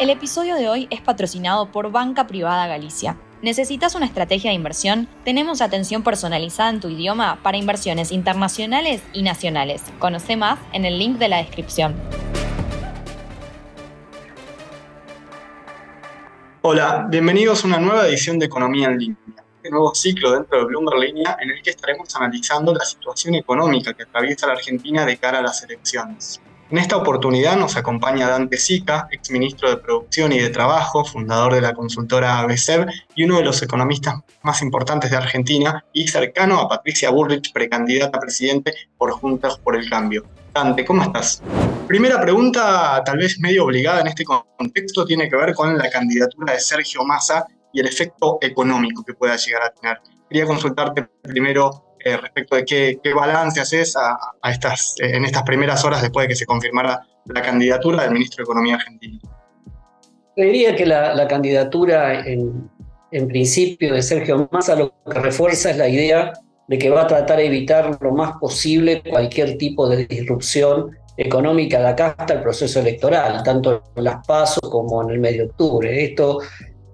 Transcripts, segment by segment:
El episodio de hoy es patrocinado por Banca Privada Galicia. ¿Necesitas una estrategia de inversión? Tenemos atención personalizada en tu idioma para inversiones internacionales y nacionales. Conoce más en el link de la descripción. Hola, bienvenidos a una nueva edición de Economía en Línea, este nuevo ciclo dentro de Bloomberg Línea en el que estaremos analizando la situación económica que atraviesa la Argentina de cara a las elecciones. En esta oportunidad nos acompaña Dante Sica, exministro de Producción y de Trabajo, fundador de la consultora ABCEB y uno de los economistas más importantes de Argentina y cercano a Patricia Burrich, precandidata a presidente por Juntas por el Cambio. Dante, ¿cómo estás? Primera pregunta, tal vez medio obligada en este contexto, tiene que ver con la candidatura de Sergio Massa y el efecto económico que pueda llegar a tener. Quería consultarte primero eh, respecto de qué, balance haces a, estas, eh, en estas primeras horas después de que se confirmara la candidatura del ministro de Economía argentino. Diría que la, candidatura en, en, principio de Sergio Massa lo que refuerza es la idea de que va a tratar de evitar lo más posible cualquier tipo de disrupción económica de acá hasta el proceso electoral, tanto en las PASO como en el medio de octubre. Esto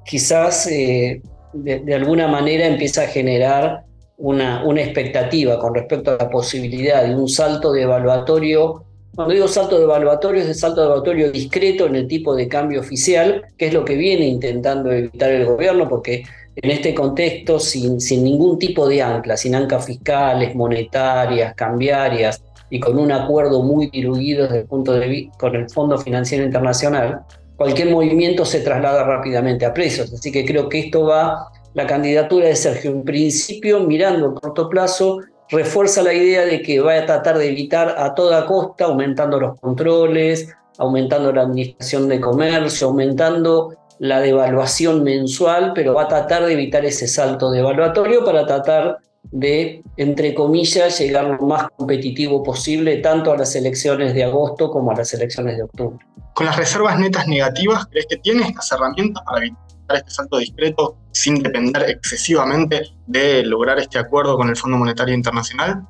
quizás eh, de, alguna manera empieza a generar una, una, expectativa con respecto a la posibilidad de un salto de evaluatorio. Cuando digo salto de evaluatorio, es el salto de evaluatorio discreto en el tipo de cambio oficial, que es lo que viene intentando evitar el gobierno, porque en este contexto, sin, sin ningún tipo de ancla, sin anclas fiscales, monetarias, cambiarias, y con un acuerdo muy diluido desde el punto de vista con el Fondo Financiero Internacional, cualquier movimiento se traslada rápidamente a precios. Así que creo que esto va, la candidatura de Sergio, en principio, mirando a corto plazo, refuerza la idea de que va a tratar de evitar a toda costa, aumentando los controles, aumentando la administración de comercio, aumentando la devaluación mensual, pero va a tratar de evitar ese salto devaluatorio para tratar de, entre comillas, llegar lo más competitivo posible tanto a las elecciones de agosto como a las elecciones de octubre. Con las reservas netas negativas, ¿crees que tiene estas herramientas para evitar este salto discreto sin depender excesivamente de lograr este acuerdo con el Fondo Monetario Internacional?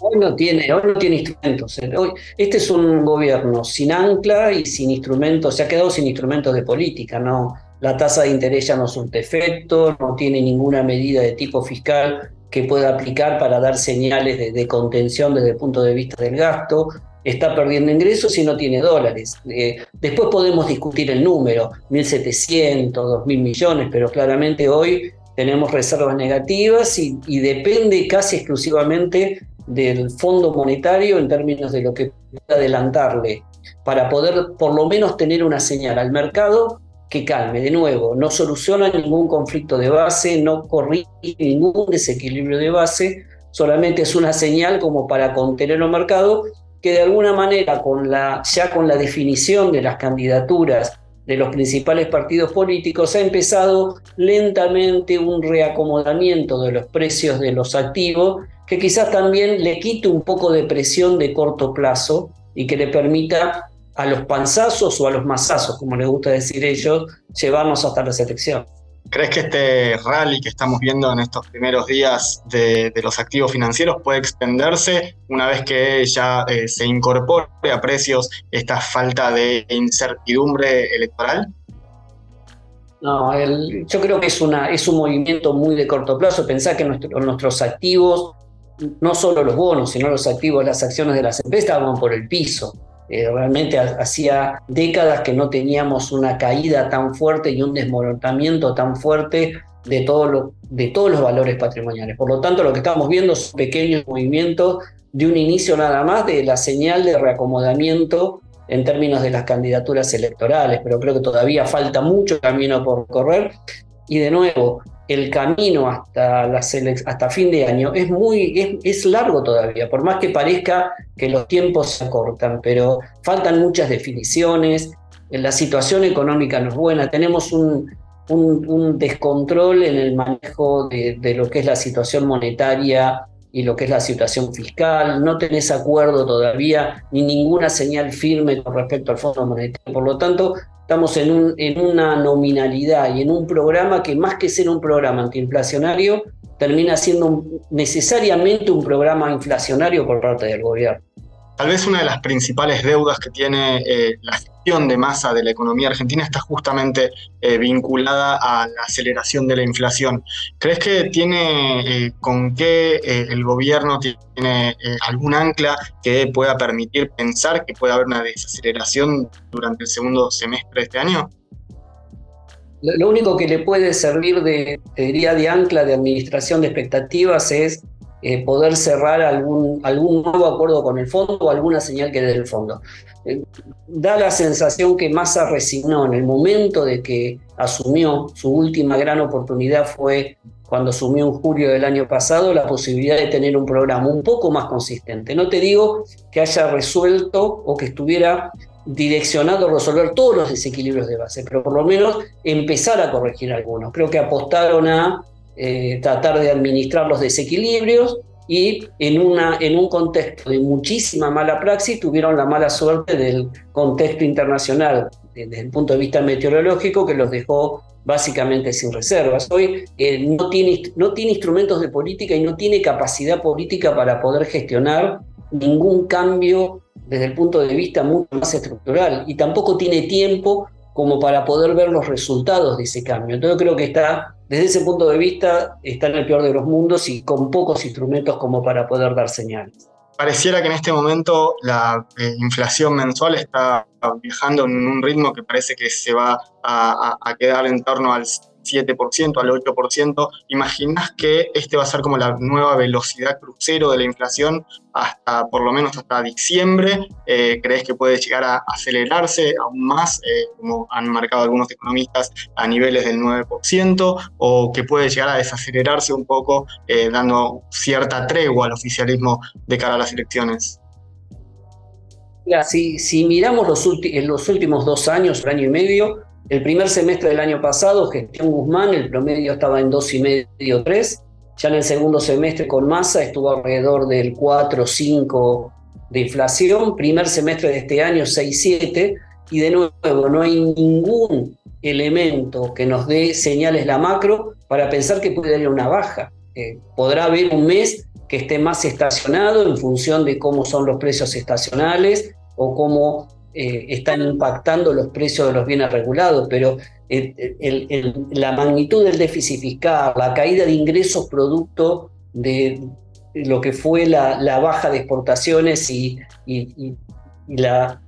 Hoy no tiene, hoy no tiene instrumentos. Hoy, este es un gobierno sin ancla y sin instrumentos, se ha quedado sin instrumentos de política, ¿no? la tasa de interés ya no surte efecto, no tiene ninguna medida de tipo fiscal que pueda aplicar para dar señales de, contención desde el punto de vista del gasto, está perdiendo ingresos y no tiene dólares. Eh, después podemos discutir el número, 1.700, 2.000 millones, pero claramente hoy tenemos reservas negativas y, depende casi exclusivamente del Fondo Monetario en términos de lo que pueda adelantarle para poder por lo menos tener una señal al mercado que calme. De nuevo, no soluciona ningún conflicto de base, no corrige ningún desequilibrio de base, solamente es una señal como para contener el mercado que de alguna manera con la, ya con la definición de las candidaturas de los principales partidos políticos ha empezado lentamente un reacomodamiento de los precios de los activos que quizás también le quite un poco de presión de corto plazo y que le permita a los panzazos o a los mazazos, como les gusta decir ellos, llevarnos hasta la selección. ¿Crees que este rally que estamos viendo en estos primeros días de, los activos financieros puede extenderse una vez que ya eh, se incorpore a precios esta falta de incertidumbre electoral? No, yo creo que es, un movimiento muy de corto plazo. Pensá que nuestros activos, no solo los bonos, sino los activos, las acciones de las empresas, van por el piso. Eh, realmente hacía décadas que no teníamos una caída tan fuerte y un desmoronamiento tan fuerte de, todo de todos los valores patrimoniales. Por lo tanto, lo que estamos viendo son pequeños movimientos de un inicio nada más de la señal de reacomodamiento en términos de las candidaturas electorales, pero creo que todavía falta mucho camino por correr. Y de nuevo, el camino hasta, la hasta fin de año es, muy, es, largo todavía, por más que parezca que los tiempos se acortan, pero faltan muchas definiciones, la situación económica no es buena, tenemos un, un, descontrol en el manejo de, de, lo que es la situación monetaria y lo que es la situación fiscal, no tenés acuerdo todavía ni ninguna señal firme con respecto al Fondo Monetario, por lo tanto estamos en, un, en una nominalidad y en un programa que más que ser un programa antiinflacionario, termina siendo necesariamente un programa inflacionario por parte del gobierno. Tal vez una de las principales deudas que tiene eh, la gestión de masa de la economía argentina está justamente eh, vinculada a la aceleración de la inflación. ¿Crees que tiene eh, con qué el gobierno tiene algún ancla que pueda permitir pensar que puede haber una desaceleración durante el segundo semestre de este año? Lo único que le puede servir de, diría, de ancla de administración de expectativas es eh, poder cerrar algún, nuevo acuerdo con el fondo o alguna señal que dé el fondo. Eh, da la sensación que Massa resignó en el momento de que asumió su última gran oportunidad fue cuando asumió en julio del año pasado la posibilidad de tener un programa un poco más consistente. No te digo que haya resuelto o que estuviera direccionado a resolver todos los desequilibrios de base, pero por lo menos empezar a corregir algunos. Creo que apostaron a eh, tratar de administrar los desequilibrios y en, una, en un contexto de muchísima mala praxis tuvieron la mala suerte del contexto internacional desde el punto de vista meteorológico que los dejó básicamente sin reservas. Hoy eh, no, tiene, no tiene instrumentos de política y no tiene capacidad política para poder gestionar ningún cambio desde el punto de vista mucho más estructural y tampoco tiene tiempo como para poder ver los resultados de ese cambio. Entonces creo que está, desde ese punto de vista, está en el peor de los mundos y con pocos instrumentos como para poder dar señales. Pareciera que en este momento la eh, inflación mensual está viajando en un ritmo que parece que se va a, a quedar en torno al 7% al 8%, ¿imaginas que este va a ser como la nueva velocidad crucero de la inflación hasta por lo menos hasta diciembre? Eh, ¿Crees que puede llegar a acelerarse aún más, eh, como han marcado algunos economistas, a niveles del 9%? ¿O que puede llegar a desacelerarse un poco, eh, dando cierta tregua al oficialismo de cara a las elecciones? si, si miramos los, en los últimos dos años, un año y medio, el primer semestre del año pasado, gestión Guzmán, el promedio estaba en 2,5, 3. Ya en el segundo semestre con masa estuvo alrededor del 4, 5 de inflación. Primer semestre de este año, 6, 7. Y de nuevo, no hay ningún elemento que nos dé señales la macro para pensar que puede haber una baja. Eh, podrá haber un mes que esté más estacionado en función de cómo son los precios estacionales o cómo eh, están impactando los precios de los bienes regulados, pero la magnitud del déficit fiscal, la caída de ingresos producto de lo que fue la, baja de exportaciones y, la,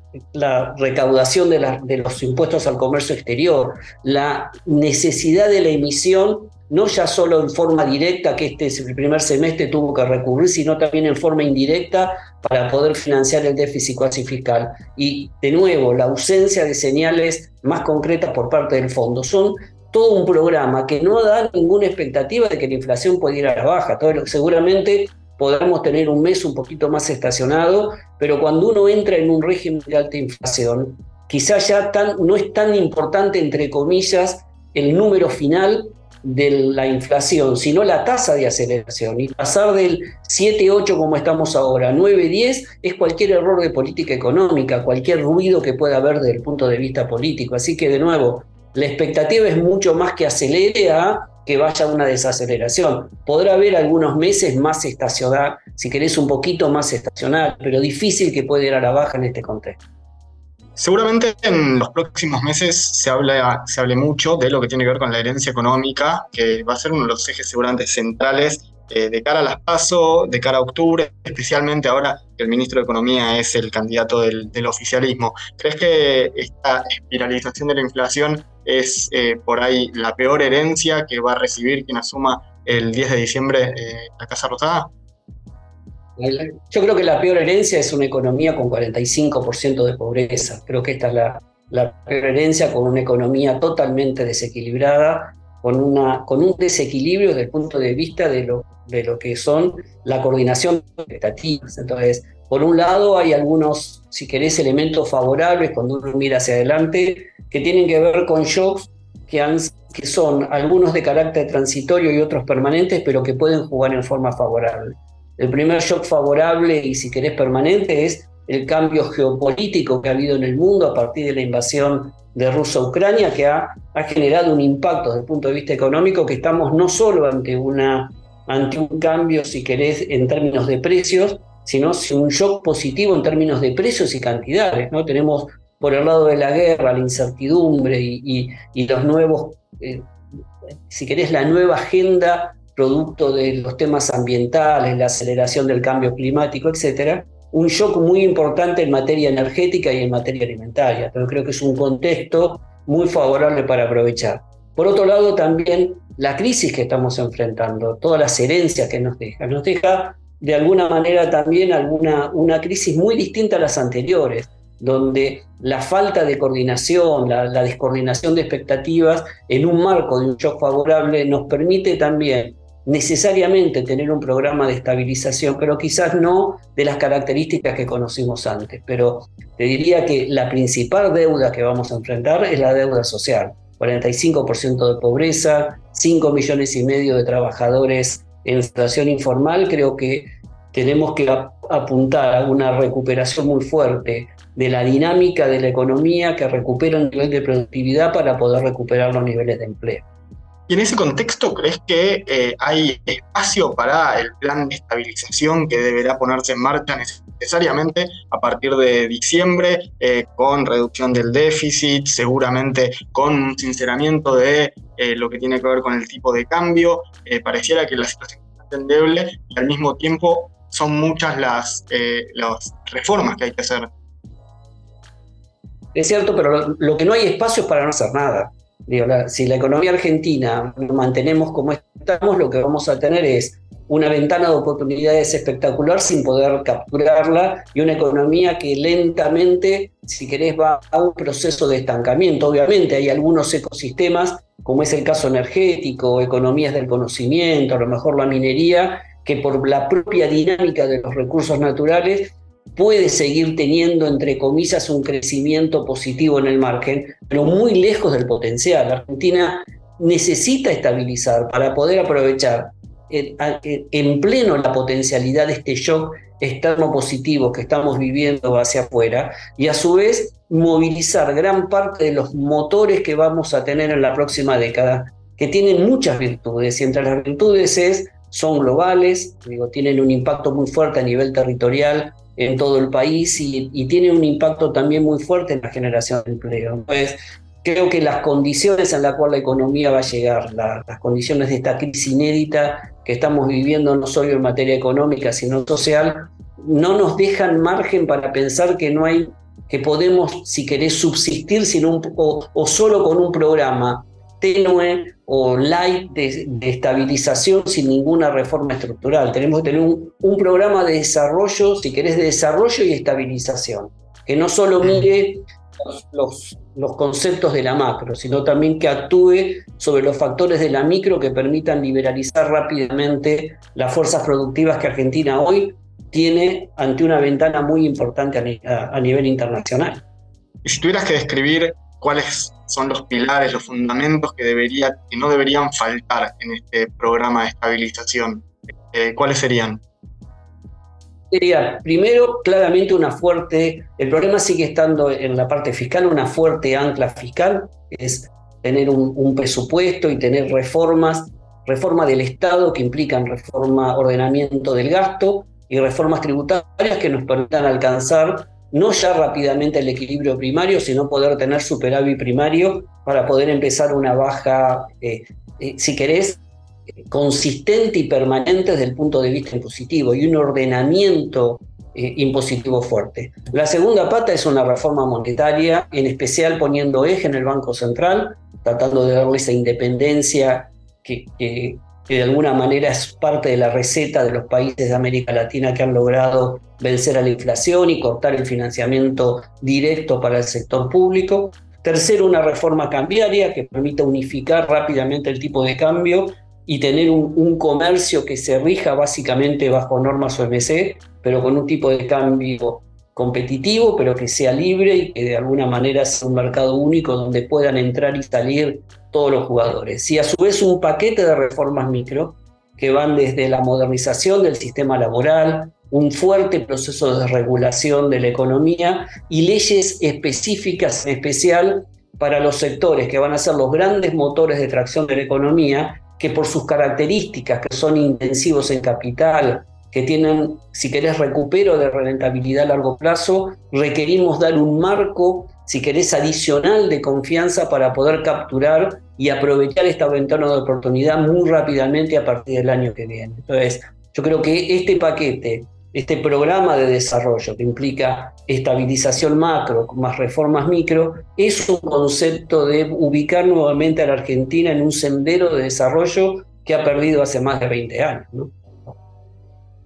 recaudación de los impuestos al comercio exterior, la necesidad de la emisión no ya solo en forma directa, que este primer semestre tuvo que recurrir, sino también en forma indirecta para poder financiar el déficit cuasi fiscal. Y de nuevo, la ausencia de señales más concretas por parte del fondo. Son todo un programa que no da ninguna expectativa de que la inflación pueda ir a la baja. Todo, seguramente podremos tener un mes un poquito más estacionado, pero cuando uno entra en un régimen de alta inflación, quizás ya tan, no es tan importante, entre comillas, el número final de la inflación, sino la tasa de aceleración. Y pasar del 7-8 como estamos ahora, 9-10, es cualquier error de política económica, cualquier ruido que pueda haber desde el punto de vista político. Así que de nuevo, la expectativa es mucho más que acelere a que vaya una desaceleración. Podrá haber algunos meses más estacional, si querés un poquito más estacional, pero difícil que pueda ir a la baja en este contexto. Seguramente en los próximos meses se, habla, se hable mucho de lo que tiene que ver con la herencia económica, que va a ser uno de los ejes seguramente centrales eh, de cara a las PASO, de cara a octubre, especialmente ahora que el ministro de Economía es el candidato del, oficialismo. ¿Crees que esta espiralización de la inflación es eh, por ahí la peor herencia que va a recibir quien asuma el 10 de diciembre eh, la Casa Rosada? Yo creo que la peor herencia es una economía con 45% de pobreza. Creo que esta es la, peor herencia con una economía totalmente desequilibrada, con, una, con un desequilibrio desde el punto de vista de lo, de lo que son la coordinación de expectativas. Entonces, por un lado hay algunos, si querés, elementos favorables cuando uno mira hacia adelante, que tienen que ver con shocks que, han, que son algunos de carácter transitorio y otros permanentes, pero que pueden jugar en forma favorable. El primer shock favorable y si querés permanente es el cambio geopolítico que ha habido en el mundo a partir de la invasión de Rusia a Ucrania, que ha, generado un impacto desde el punto de vista económico, que estamos no solo ante un cambio, si querés, en términos de precios, sino un shock positivo en términos de precios y cantidades. ¿no? Tenemos por el lado de la guerra, la incertidumbre y, los nuevos, eh, si querés, la nueva agenda producto de los temas ambientales, la aceleración del cambio climático, etcétera, un shock muy importante en materia energética y en materia alimentaria. Pero creo que es un contexto muy favorable para aprovechar. Por otro lado, también la crisis que estamos enfrentando, todas las herencias que nos deja, nos deja de alguna manera también alguna, una crisis muy distinta a las anteriores, donde la falta de coordinación, la, la descoordinación de expectativas en un marco de un shock favorable nos permite también necesariamente tener un programa de estabilización, pero quizás no de las características que conocimos antes. Pero te diría que la principal deuda que vamos a enfrentar es la deuda social. 45% de pobreza, 5 millones y medio de trabajadores en situación informal, creo que tenemos que apuntar a una recuperación muy fuerte de la dinámica de la economía que recupera el nivel de productividad para poder recuperar los niveles de empleo. Y en ese contexto, ¿crees que eh, hay espacio para el plan de estabilización que deberá ponerse en marcha necesariamente a partir de diciembre, eh, con reducción del déficit, seguramente con un sinceramiento de eh, lo que tiene que ver con el tipo de cambio? pareciera que la situación es endeble y al mismo tiempo son muchas las, las reformas que hay que hacer. Es cierto, pero lo que no hay espacio es para no hacer nada si la economía argentina mantenemos como estamos, lo que vamos a tener es una ventana de oportunidades espectacular sin poder capturarla y una economía que lentamente, si querés, va a un proceso de estancamiento. Obviamente hay algunos ecosistemas, como es el caso energético, economías del conocimiento, a lo mejor la minería, que por la propia dinámica de los recursos naturales puede seguir teniendo, entre comillas, un crecimiento positivo en el margen, pero muy lejos del potencial. Argentina necesita estabilizar para poder aprovechar en pleno la potencialidad de este shock externo positivo que estamos viviendo hacia afuera y a su vez movilizar gran parte de los motores que vamos a tener en la próxima década, que tienen muchas virtudes y entre las virtudes es, son globales, digo, tienen un impacto muy fuerte a nivel territorial en todo el país y, tiene un impacto también muy fuerte en la generación de empleo. Entonces, creo que las condiciones en las cuales la economía va a llegar, las condiciones de esta crisis inédita que estamos viviendo no solo en materia económica, sino social, no nos dejan margen para pensar que no hay que podemos, si querés, subsistir sin un, o solo con un programa tenue o light de, estabilización sin ninguna reforma estructural. Tenemos que tener un, programa de desarrollo, si querés, de desarrollo y estabilización, que no solo mire los, los, conceptos de la macro, sino también que actúe sobre los factores de la micro que permitan liberalizar rápidamente las fuerzas productivas que Argentina hoy tiene ante una ventana muy importante a, a nivel internacional. Si tuvieras que describir cuáles son los pilares, los fundamentos que, debería, que no deberían faltar en este programa de estabilización. Eh, ¿Cuáles serían? Sería, primero, claramente una fuerte, el problema sigue estando en la parte fiscal, una fuerte ancla fiscal, es tener un, presupuesto y tener reformas, reforma del Estado que implican reforma, ordenamiento del gasto y reformas tributarias que nos permitan alcanzar no ya rápidamente el equilibrio primario, sino poder tener superávit primario para poder empezar una baja, eh, eh, si querés, consistente y permanente desde el punto de vista impositivo y un ordenamiento eh, impositivo fuerte. La segunda pata es una reforma monetaria, en especial poniendo eje en el Banco Central, tratando de darle esa independencia que, que de alguna manera es parte de la receta de los países de América Latina que han logrado vencer a la inflación y cortar el financiamiento directo para el sector público. Tercero, una reforma cambiaria que permita unificar rápidamente el tipo de cambio y tener un, comercio que se rija básicamente bajo normas OMC, pero con un tipo de cambio competitivo, pero que sea libre y que de alguna manera sea un mercado único donde puedan entrar y salir todos los jugadores. Y a su vez un paquete de reformas micro que van desde la modernización del sistema laboral, un fuerte proceso de regulación de la economía y leyes específicas, en especial para los sectores que van a ser los grandes motores de tracción de la economía, que por sus características, que son intensivos en capital, que tienen, si querés, recupero de rentabilidad a largo plazo, requerimos dar un marco, si querés, adicional de confianza para poder capturar y aprovechar esta ventana de oportunidad muy rápidamente a partir del año que viene. Entonces, yo creo que este paquete, este programa de desarrollo que implica estabilización macro más reformas micro, es un concepto de ubicar nuevamente a la Argentina en un sendero de desarrollo que ha perdido hace más de 20 años.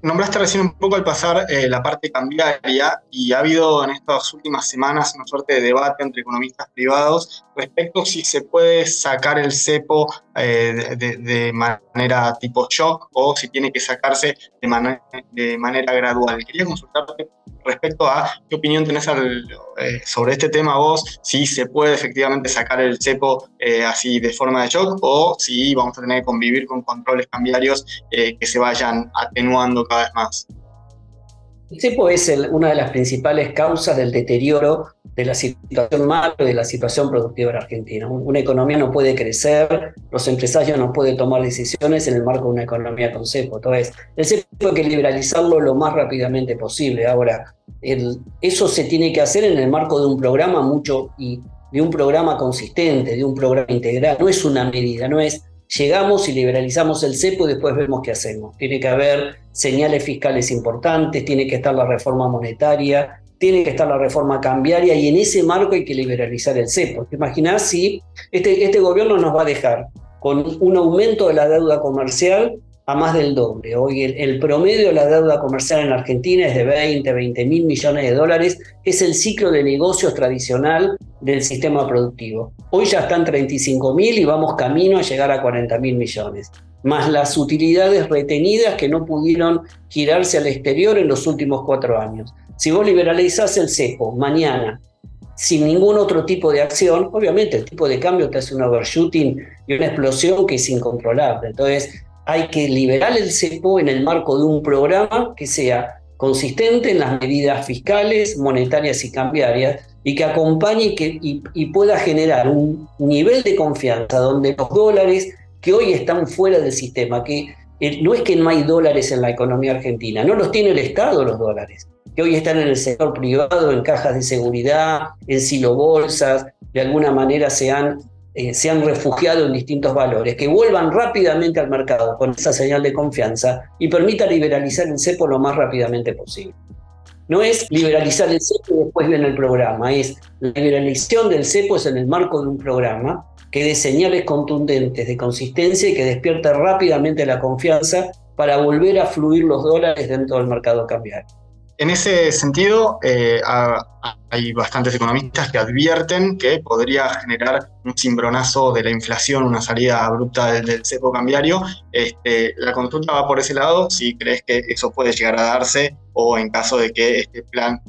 Nombraste recién un poco al pasar eh, la parte cambiaria y ha habido en estas últimas semanas una suerte de debate entre economistas privados respecto si se puede sacar el cepo eh, de, manera tipo shock o si tiene que sacarse de, de manera gradual. Quería consultarte respecto a qué opinión tenés eh, sobre este tema vos, si se puede efectivamente sacar el cepo así de forma de shock o si vamos a tener que convivir con controles cambiarios que se vayan atenuando cada vez más. El cepo es una de las principales causas del deterioro de la situación macro y de la situación productiva en Argentina. Una economía no puede crecer, los empresarios no pueden tomar decisiones en el marco de una economía con cepo. Entonces, el cepo hay que liberalizarlo lo más rápidamente posible. Ahora, eso se tiene que hacer en el marco de un programa mucho y de un programa consistente, de un programa integral. No es una medida, no es llegamos y liberalizamos el cepo y después vemos qué hacemos. Tiene que haber señales fiscales importantes, tiene que estar la reforma monetaria, tiene que estar la reforma cambiaria y en ese marco hay que liberalizar el cepo. ¿Te imaginas si este, este gobierno nos va a dejar con un aumento de la deuda comercial a más del doble. Hoy el, promedio de la deuda comercial en Argentina es de 20, 20 mil millones de dólares, es el ciclo de negocios tradicional del sistema productivo. Hoy ya están 35 mil y vamos camino a llegar a 40 mil millones, más las utilidades retenidas que no pudieron girarse al exterior en los últimos cuatro años. Si vos liberalizás el cepo mañana sin ningún otro tipo de acción, obviamente el tipo de cambio te hace un overshooting y una explosión que es incontrolable. Entonces, hay que liberar el cepo en el marco de un programa que sea consistente en las medidas fiscales, monetarias y cambiarias y que acompañe y, y, pueda generar un nivel de confianza donde los dólares que hoy están fuera del sistema, que eh, no es que no hay dólares en la economía argentina, no los tiene el Estado los dólares, que hoy están en el sector privado, en cajas de seguridad, en silobolsas, de alguna manera se han eh, se han refugiado en distintos valores, que vuelvan rápidamente al mercado con esa señal de confianza y permita liberalizar el cepo lo más rápidamente posible. No es liberalizar el cepo y después viene el programa, es la liberalización del cepo es en el marco de un programa que dé señales contundentes de consistencia y que despierte rápidamente la confianza para volver a fluir los dólares dentro del mercado cambiario. En ese sentido, eh, hay bastantes economistas que advierten que podría generar un cimbronazo de la inflación, una salida abrupta del, cepo cambiario. Este, la consulta va por ese lado, si crees que eso puede llegar a darse o en caso de que este plan,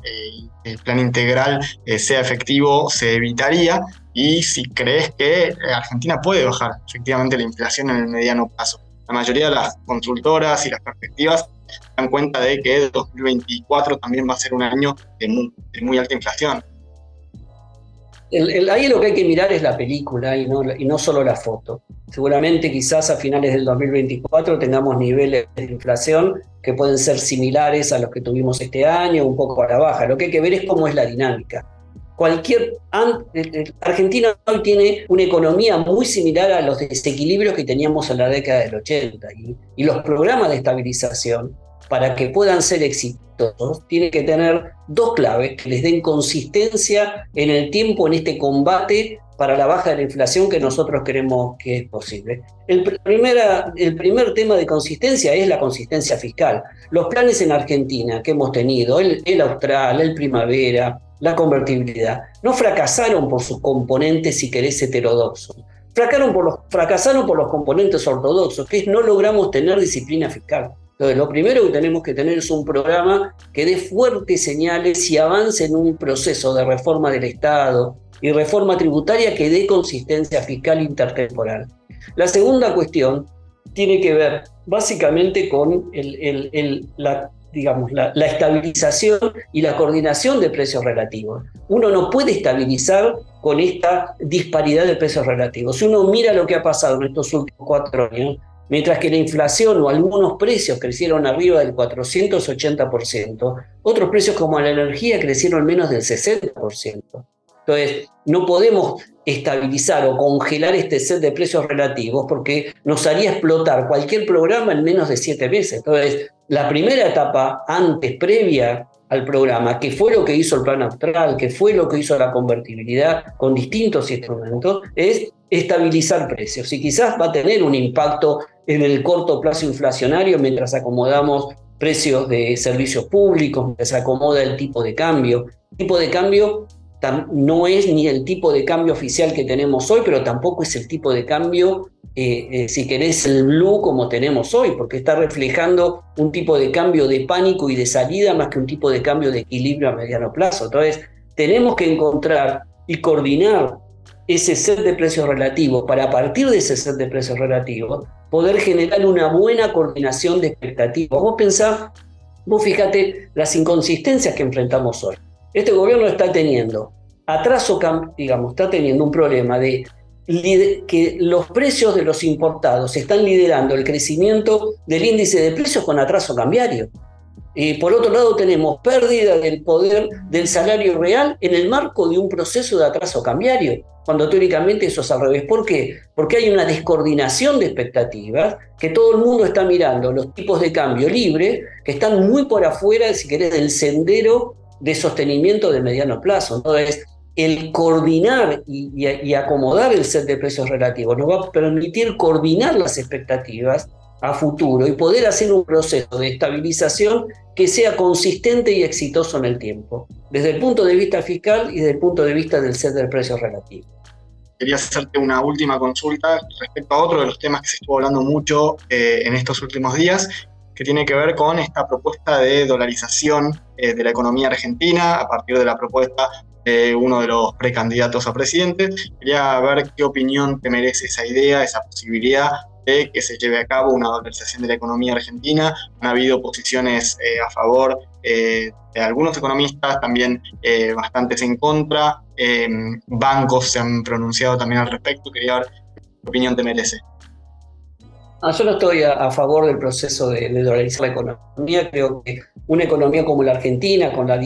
eh, plan integral eh, sea efectivo, se evitaría. Y si crees que Argentina puede bajar efectivamente la inflación en el mediano plazo. La mayoría de las consultoras y las perspectivas dan cuenta de que 2024 también va a ser un año de muy, alta inflación. Ahí lo que hay que mirar es la película y no, y no solo la foto. Seguramente quizás a finales del 2024 tengamos niveles de inflación que pueden ser similares a los que tuvimos este año, un poco a la baja. Lo que hay que ver es cómo es la dinámica. Cualquier, Argentina hoy tiene una economía muy similar a los desequilibrios que teníamos en la década del 80 y, y los programas de estabilización para que puedan ser exitosos, tienen que tener dos claves que les den consistencia en el tiempo en este combate para la baja de la inflación que nosotros queremos que es posible. El, primera, el primer tema de consistencia es la consistencia fiscal. Los planes en Argentina que hemos tenido, el, el austral, el primavera, la convertibilidad, no fracasaron por sus componentes, si querés, heterodoxos. Fracasaron por los, fracasaron por los componentes ortodoxos, que es no logramos tener disciplina fiscal. Entonces, lo primero que tenemos que tener es un programa que dé fuertes señales y avance en un proceso de reforma del Estado y reforma tributaria que dé consistencia fiscal intertemporal. La segunda cuestión tiene que ver básicamente con la, digamos, la, estabilización y la coordinación de precios relativos. Uno no puede estabilizar con esta disparidad de precios relativos. Si uno mira lo que ha pasado en estos últimos cuatro años, Mientras que la inflación o algunos precios crecieron arriba del 480%, otros precios como la energía crecieron menos del 60%. Entonces, no podemos estabilizar o congelar este set de precios relativos porque nos haría explotar cualquier programa en menos de siete meses. Entonces, la primera etapa antes, previa al programa, que fue lo que hizo el plan austral, que fue lo que hizo la convertibilidad con distintos instrumentos, es estabilizar precios. Y quizás va a tener un impacto en el corto plazo inflacionario mientras acomodamos precios de servicios públicos, mientras se acomoda el tipo de cambio. El tipo de cambio no es ni el tipo de cambio oficial que tenemos hoy, pero tampoco es el tipo de cambio, eh, eh, si querés, el blue como tenemos hoy, porque está reflejando un tipo de cambio de pánico y de salida más que un tipo de cambio de equilibrio a mediano plazo. Entonces, tenemos que encontrar y coordinar ese set de precios relativos para a partir de ese set de precios relativos poder generar una buena coordinación de expectativas. Vos pensá, vos fíjate las inconsistencias que enfrentamos hoy. Este gobierno está teniendo atraso, digamos, está teniendo un problema de que los precios de los importados están liderando el crecimiento del índice de precios con atraso cambiario. Y por otro lado tenemos pérdida del poder del salario real en el marco de un proceso de atraso cambiario, cuando teóricamente eso es al revés. ¿Por qué? Porque hay una descoordinación de expectativas, que todo el mundo está mirando los tipos de cambio libre, que están muy por afuera, si querés, del sendero de sostenimiento de mediano plazo. Entonces, el coordinar y, acomodar el set de precios relativos nos va a permitir coordinar las expectativas a futuro y poder hacer un proceso de estabilización que sea consistente y exitoso en el tiempo, desde el punto de vista fiscal y desde el punto de vista del set de precios relativos. Quería hacerte una última consulta respecto a otro de los temas que se estuvo hablando mucho eh, en estos últimos días, que tiene que ver con esta propuesta de dolarización eh, de la economía argentina a partir de la propuesta de uno de los precandidatos a presidente. Quería ver qué opinión te merece esa idea, esa posibilidad de que se lleve a cabo una dolarización de la economía argentina. Han habido posiciones eh, a favor eh, de algunos economistas, también bastantes en contra. bancos se han pronunciado también al respecto. Quería ver qué opinión te merece. Ah, yo no estoy a, favor del proceso de, dolarizar la economía. Creo que una economía como la Argentina, con la,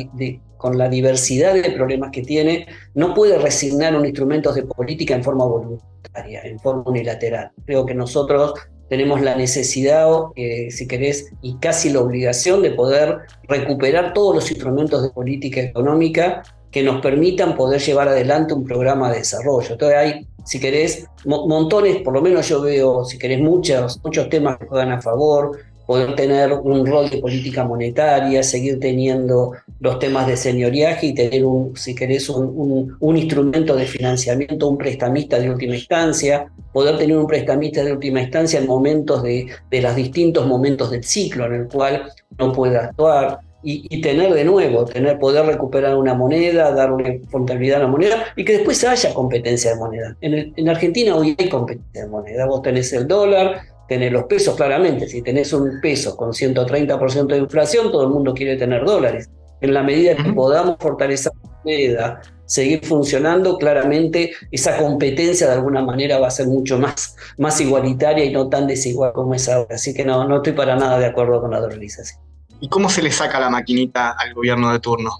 con la diversidad de problemas que tiene, no puede resignar un instrumento de política en forma voluntaria, en forma unilateral. Creo que nosotros tenemos la necesidad, eh, si querés, y casi la obligación de poder recuperar todos los instrumentos de política económica que nos permitan poder llevar adelante un programa de desarrollo. Entonces hay si querés, montones, por lo menos yo veo, si querés, muchos, muchos temas que juegan a favor, poder tener un rol de política monetaria, seguir teniendo los temas de señoriaje y tener, un, si querés, un, un, instrumento de financiamiento, un prestamista de última instancia, poder tener un prestamista de última instancia en momentos de, de los distintos momentos del ciclo en el cual no pueda actuar y, tener de nuevo, tener poder recuperar una moneda, darle contabilidad a la moneda y que después haya competencia de moneda. En, en, Argentina hoy hay competencia de moneda. Vos tenés el dólar, tenés los pesos, claramente. Si tenés un peso con 130% de inflación, todo el mundo quiere tener dólares. En la medida que podamos fortalecer la moneda, seguir funcionando, claramente esa competencia de alguna manera va a ser mucho más, más igualitaria y no tan desigual como es ahora. Así que no, no estoy para nada de acuerdo con la dolarización. ¿Y cómo se le saca la maquinita al gobierno de turno?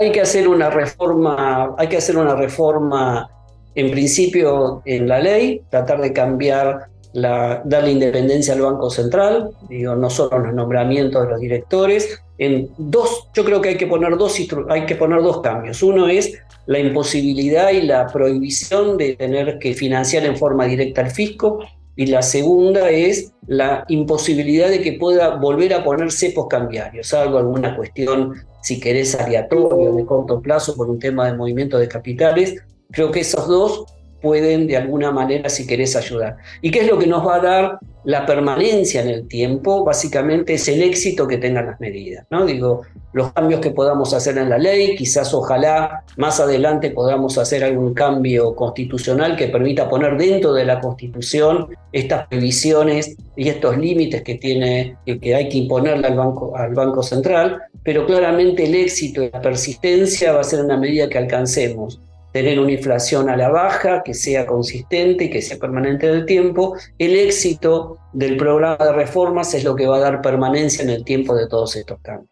Hay que hacer una reforma, hay que hacer una reforma en principio en la ley, tratar de cambiar la, darle independencia al Banco Central, digo, no solo los nombramientos de los directores. En dos, yo creo que hay que poner dos, hay que poner dos cambios. Uno es la imposibilidad y la prohibición de tener que financiar en forma directa al fisco y la segunda es la imposibilidad de que pueda volver a poner cepos cambiarios, salvo alguna cuestión, si querés, aleatoria de corto plazo por un tema de movimiento de capitales. Creo que esos dos pueden de alguna manera, si querés, ayudar. ¿Y qué es lo que nos va a dar la permanencia en el tiempo? Básicamente es el éxito que tengan las medidas. ¿no? Digo, los cambios que podamos hacer en la ley, quizás ojalá más adelante podamos hacer algún cambio constitucional que permita poner dentro de la Constitución estas previsiones y estos límites que tiene que hay que imponerle al banco al banco central, pero claramente el éxito y la persistencia va a ser una medida que alcancemos tener una inflación a la baja, que sea consistente y que sea permanente en el tiempo. El éxito del programa de reformas es lo que va a dar permanencia en el tiempo de todos estos cambios.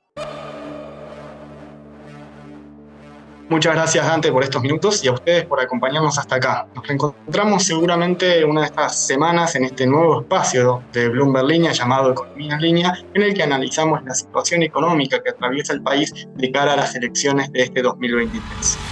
Muchas gracias Dante por estos minutos y a ustedes por acompañarnos hasta acá. Nos reencontramos seguramente una de estas semanas en este nuevo espacio de Bloomberg Línea llamado Economía en Línea, en el que analizamos la situación económica que atraviesa el país de cara a las elecciones de este 2023.